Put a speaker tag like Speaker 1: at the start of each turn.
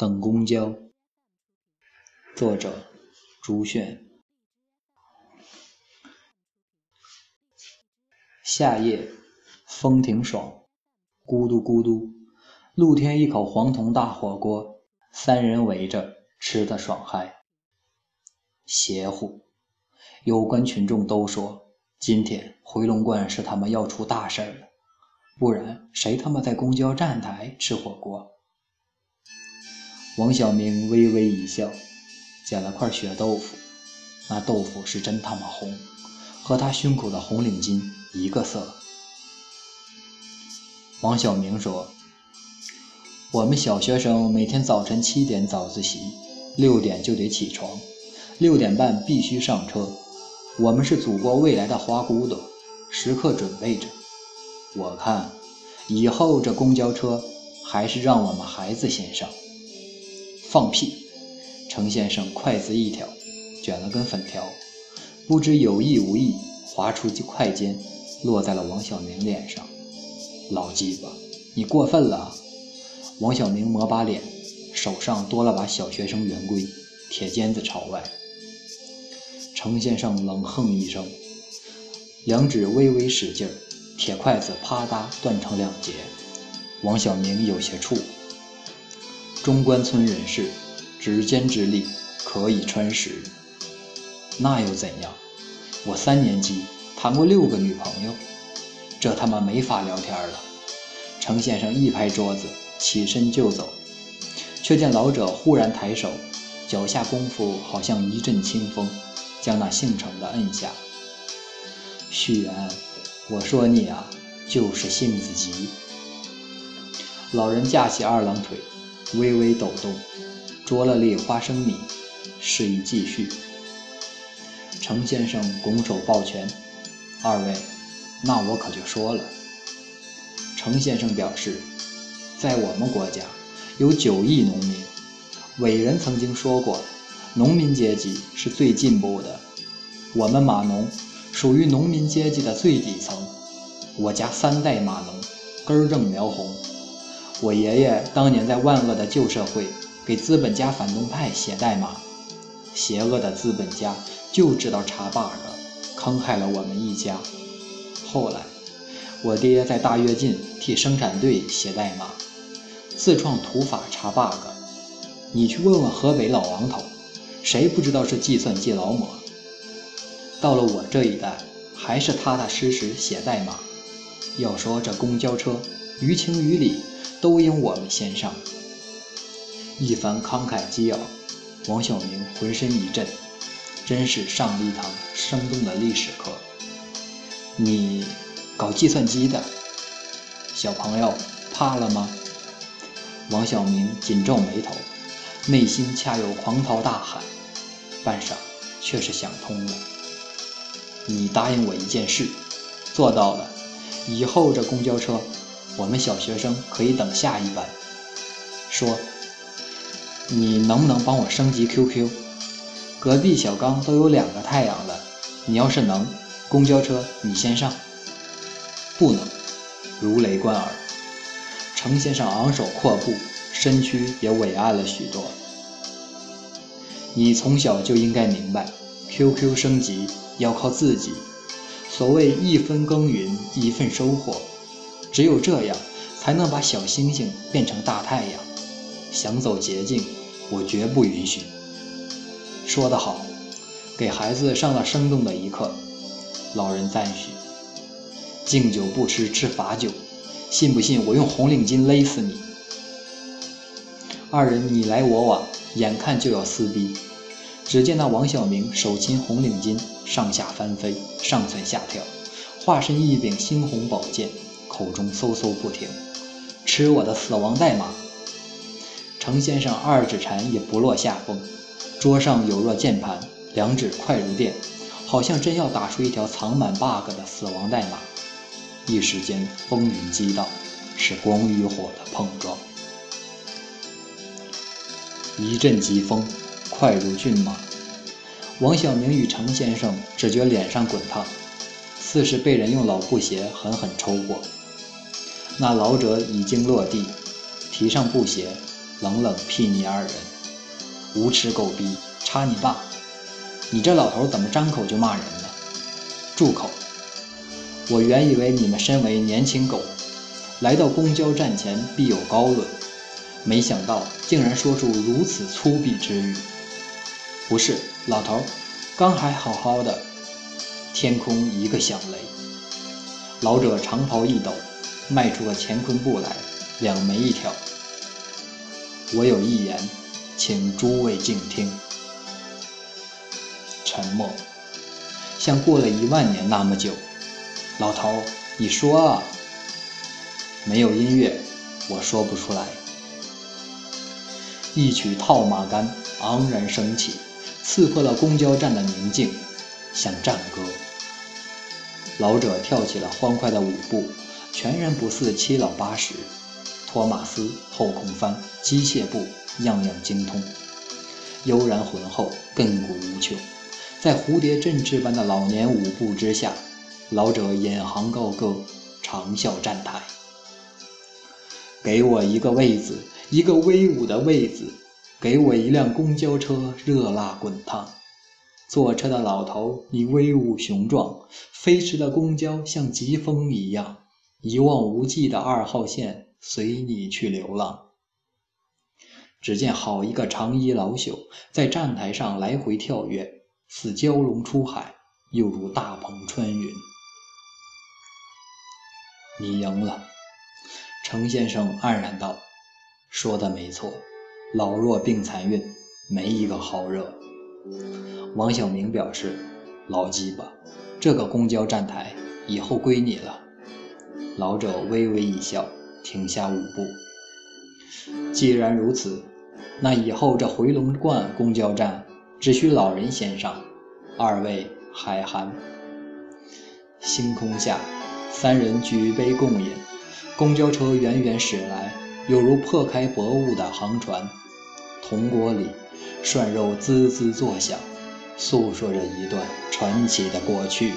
Speaker 1: 等公交，作者朱炫。夏夜，风挺爽，咕嘟咕嘟，露天一口黄铜大火锅，三人围着吃的爽嗨。邪乎！有关群众都说，今天回龙观是他们要出大事了，不然谁他妈在公交站台吃火锅？王小明微微一笑，捡了块血豆腐，那豆腐是真他妈红，和他胸口的红领巾一个色。王小明说：“我们小学生每天早晨七点早自习，六点就得起床，六点半必须上车。我们是祖国未来的花骨朵，时刻准备着。我看，以后这公交车还是让我们孩子先上。”放屁！程先生筷子一挑，卷了根粉条，不知有意无意划出筷尖，落在了王小明脸上。老鸡巴，你过分了！王小明抹把脸，手上多了把小学生圆规，铁尖子朝外。程先生冷哼一声，两指微微使劲，铁筷子啪嗒断成两截。王小明有些怵。中关村人士，指尖之力可以穿石，那又怎样？我三年级谈过六个女朋友，这他妈没法聊天了。程先生一拍桌子，起身就走，却见老者忽然抬手，脚下功夫好像一阵清风，将那姓程的摁下。旭元，我说你啊，就是性子急。老人架起二郎腿。微微抖动，啄了粒花生米，示意继续。程先生拱手抱拳：“二位，那我可就说了。”程先生表示，在我们国家有九亿农民，伟人曾经说过，农民阶级是最进步的。我们码农属于农民阶级的最底层，我家三代码农，根正苗红。我爷爷当年在万恶的旧社会给资本家反动派写代码，邪恶的资本家就知道查 bug，坑害了我们一家。后来，我爹在大跃进替生产队写代码，自创土法查 bug。你去问问河北老王头，谁不知道是计算机劳模？到了我这一代，还是踏踏实实写代码。要说这公交车，于情于理。都应我们先上。一番慷慨激昂，王小明浑身一震，真是上了一堂生动的历史课。你搞计算机的小朋友怕了吗？王小明紧皱眉头，内心恰有狂涛大海，半晌却是想通了。你答应我一件事，做到了，以后这公交车。我们小学生可以等下一班。说，你能不能帮我升级 QQ？隔壁小刚都有两个太阳了，你要是能，公交车你先上。不能，如雷贯耳。程先生昂首阔步，身躯也伟岸了许多。你从小就应该明白，QQ 升级要靠自己。所谓一分耕耘一份收获。只有这样，才能把小星星变成大太阳。想走捷径，我绝不允许。说得好，给孩子上了生动的一课。老人赞许。敬酒不吃吃罚酒，信不信我用红领巾勒死你？二人你来我往，眼看就要撕逼。只见那王小明手擒红领巾，上下翻飞，上蹿下跳，化身一柄猩红宝剑。口中嗖嗖不停，吃我的死亡代码！程先生二指禅也不落下风，桌上有若键盘，两指快如电，好像真要打出一条藏满 bug 的死亡代码。一时间风云激荡，是光与火的碰撞。一阵疾风，快如骏马。王小明与程先生只觉脸上滚烫，似是被人用老布鞋狠狠抽过。那老者已经落地，提上布鞋，冷冷睥睨二人，无耻狗逼，插你爸！你这老头怎么张口就骂人呢？住口！我原以为你们身为年轻狗，来到公交站前必有高论，没想到竟然说出如此粗鄙之语。不是，老头，刚还好好的。天空一个响雷，老者长袍一抖，迈出个乾坤步来，两眉一挑。我有一言，请诸位静听。沉默，像过了一万年那么久。老头，你说啊。没有音乐，我说不出来。一曲套马杆昂然升起，刺破了公交站的宁静。像战歌，老者跳起了欢快的舞步，全然不似七老八十。托马斯后空翻、机械步，样样精通，悠然浑厚，亘古无穷。在蝴蝶振翅般的老年舞步之下，老者引吭高歌，长啸站台。给我一个位子，一个威武的位子，给我一辆公交车，热辣滚烫。坐车的老头，你威武雄壮；飞驰的公交像疾风一样，一望无际的二号线随你去流浪。只见好一个长衣老朽，在站台上来回跳跃，似蛟龙出海，又如大鹏穿云。你赢了，程先生黯然道：“说的没错，老弱病残孕，没一个好惹。”王小明表示：“老鸡巴，这个公交站台以后归你了。”老者微微一笑，停下舞步。既然如此，那以后这回龙观公交站只需老人先上，二位海涵。星空下，三人举杯共饮，公交车远远驶来，犹如破开薄雾的航船。铜锅里，涮肉滋滋作响。诉说着一段传奇的过去。